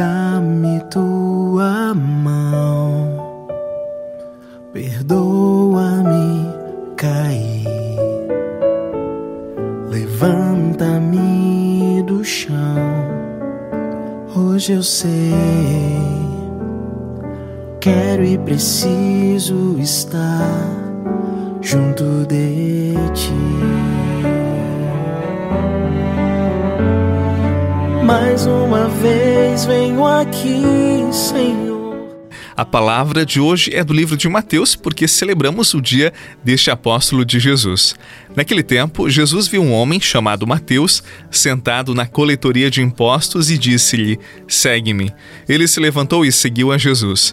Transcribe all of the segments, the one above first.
dá-me tua mão, perdoa-me cair, levanta-me do chão. Hoje eu sei, quero e preciso estar junto de ti. Mais uma vez venho aqui, Senhor. A palavra de hoje é do livro de Mateus, porque celebramos o dia deste apóstolo de Jesus. Naquele tempo, Jesus viu um homem chamado Mateus sentado na coletoria de impostos e disse-lhe: Segue-me. Ele se levantou e seguiu a Jesus.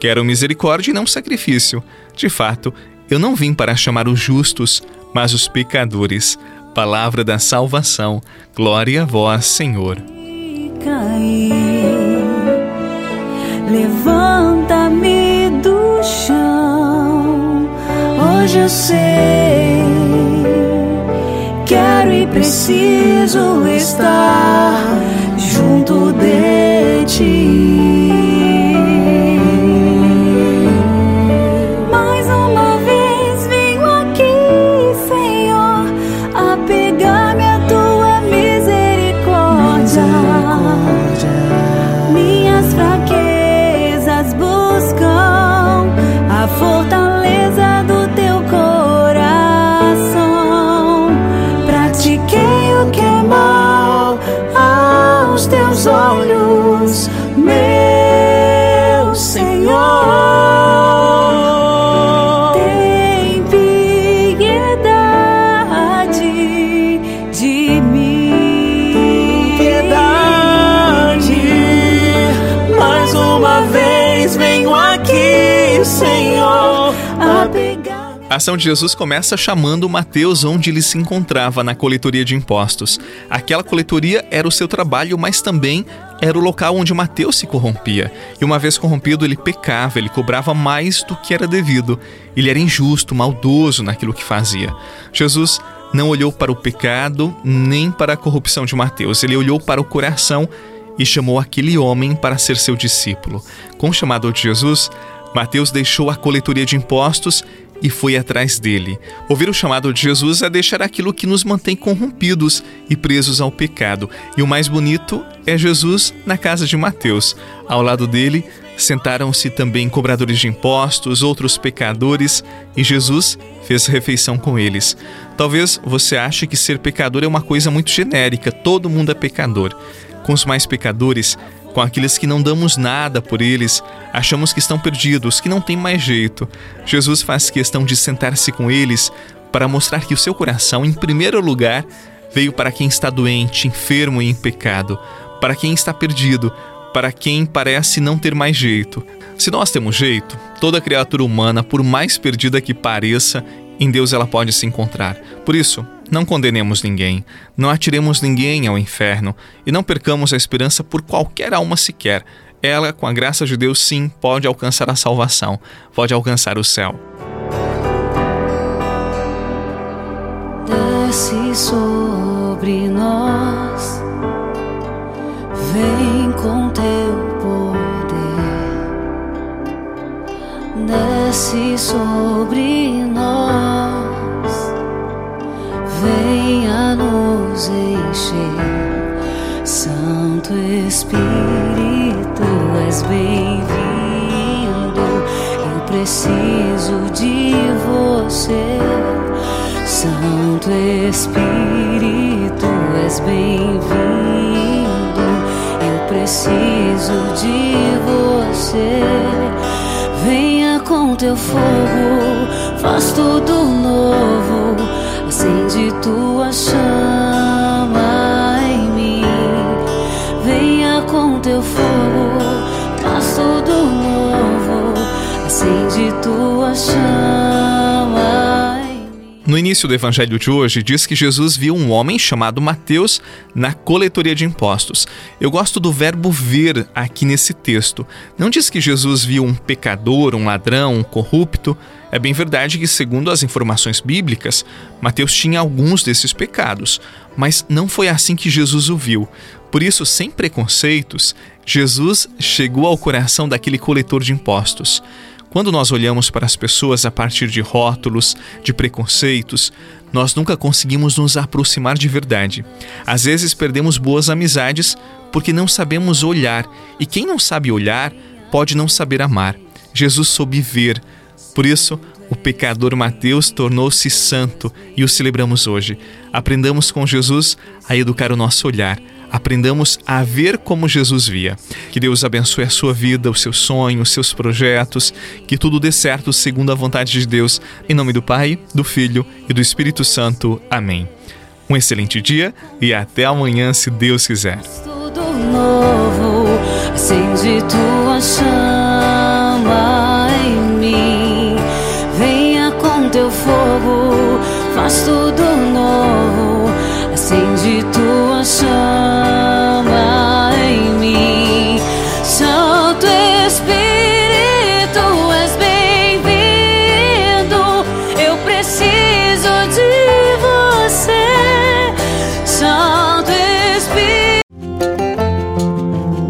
Quero misericórdia e não sacrifício. De fato, eu não vim para chamar os justos, mas os pecadores. Palavra da salvação. Glória a vós, Senhor. Levanta-me do chão. Hoje eu sei. Quero e preciso estar junto de ti. fortaleza do teu coração. Pratiquei o que é mal aos teus olhos, meu Senhor. Tem piedade de mim. Piedade, mais uma vez venho aqui, Senhor. A ação de Jesus começa chamando Mateus onde ele se encontrava, na coletoria de impostos. Aquela coletoria era o seu trabalho, mas também era o local onde Mateus se corrompia. E uma vez corrompido, ele pecava, ele cobrava mais do que era devido. Ele era injusto, maldoso naquilo que fazia. Jesus não olhou para o pecado nem para a corrupção de Mateus, ele olhou para o coração e chamou aquele homem para ser seu discípulo. Com o chamado de Jesus, Mateus deixou a coletoria de impostos e foi atrás dele. Ouvir o chamado de Jesus é deixar aquilo que nos mantém corrompidos e presos ao pecado. E o mais bonito é Jesus na casa de Mateus. Ao lado dele sentaram-se também cobradores de impostos, outros pecadores, e Jesus fez refeição com eles. Talvez você ache que ser pecador é uma coisa muito genérica, todo mundo é pecador. Com os mais pecadores, com aqueles que não damos nada por eles, achamos que estão perdidos, que não tem mais jeito. Jesus faz questão de sentar-se com eles para mostrar que o seu coração, em primeiro lugar, veio para quem está doente, enfermo e em pecado, para quem está perdido, para quem parece não ter mais jeito. Se nós temos jeito, toda criatura humana, por mais perdida que pareça, em Deus ela pode se encontrar. Por isso, não condenemos ninguém, não atiremos ninguém ao inferno e não percamos a esperança por qualquer alma sequer. Ela, com a graça de Deus, sim, pode alcançar a salvação, pode alcançar o céu. Desce sobre nós, vem Espírito, és bem-vindo. Eu preciso de você. Santo Espírito, és bem-vindo. Eu preciso de você. Venha com teu fogo, faz tudo novo acende tua chama acende tua chama. No início do evangelho de hoje, diz que Jesus viu um homem chamado Mateus na coletoria de impostos. Eu gosto do verbo ver aqui nesse texto. Não diz que Jesus viu um pecador, um ladrão, um corrupto. É bem verdade que, segundo as informações bíblicas, Mateus tinha alguns desses pecados, mas não foi assim que Jesus o viu. Por isso, sem preconceitos, Jesus chegou ao coração daquele coletor de impostos. Quando nós olhamos para as pessoas a partir de rótulos, de preconceitos, nós nunca conseguimos nos aproximar de verdade. Às vezes perdemos boas amizades porque não sabemos olhar, e quem não sabe olhar pode não saber amar. Jesus soube ver. Por isso, o pecador Mateus tornou-se santo e o celebramos hoje. Aprendamos com Jesus a educar o nosso olhar aprendamos a ver como Jesus via. Que Deus abençoe a sua vida, os seus sonhos, os seus projetos, que tudo dê certo segundo a vontade de Deus. Em nome do Pai, do Filho e do Espírito Santo. Amém. Um excelente dia e até amanhã, se Deus quiser.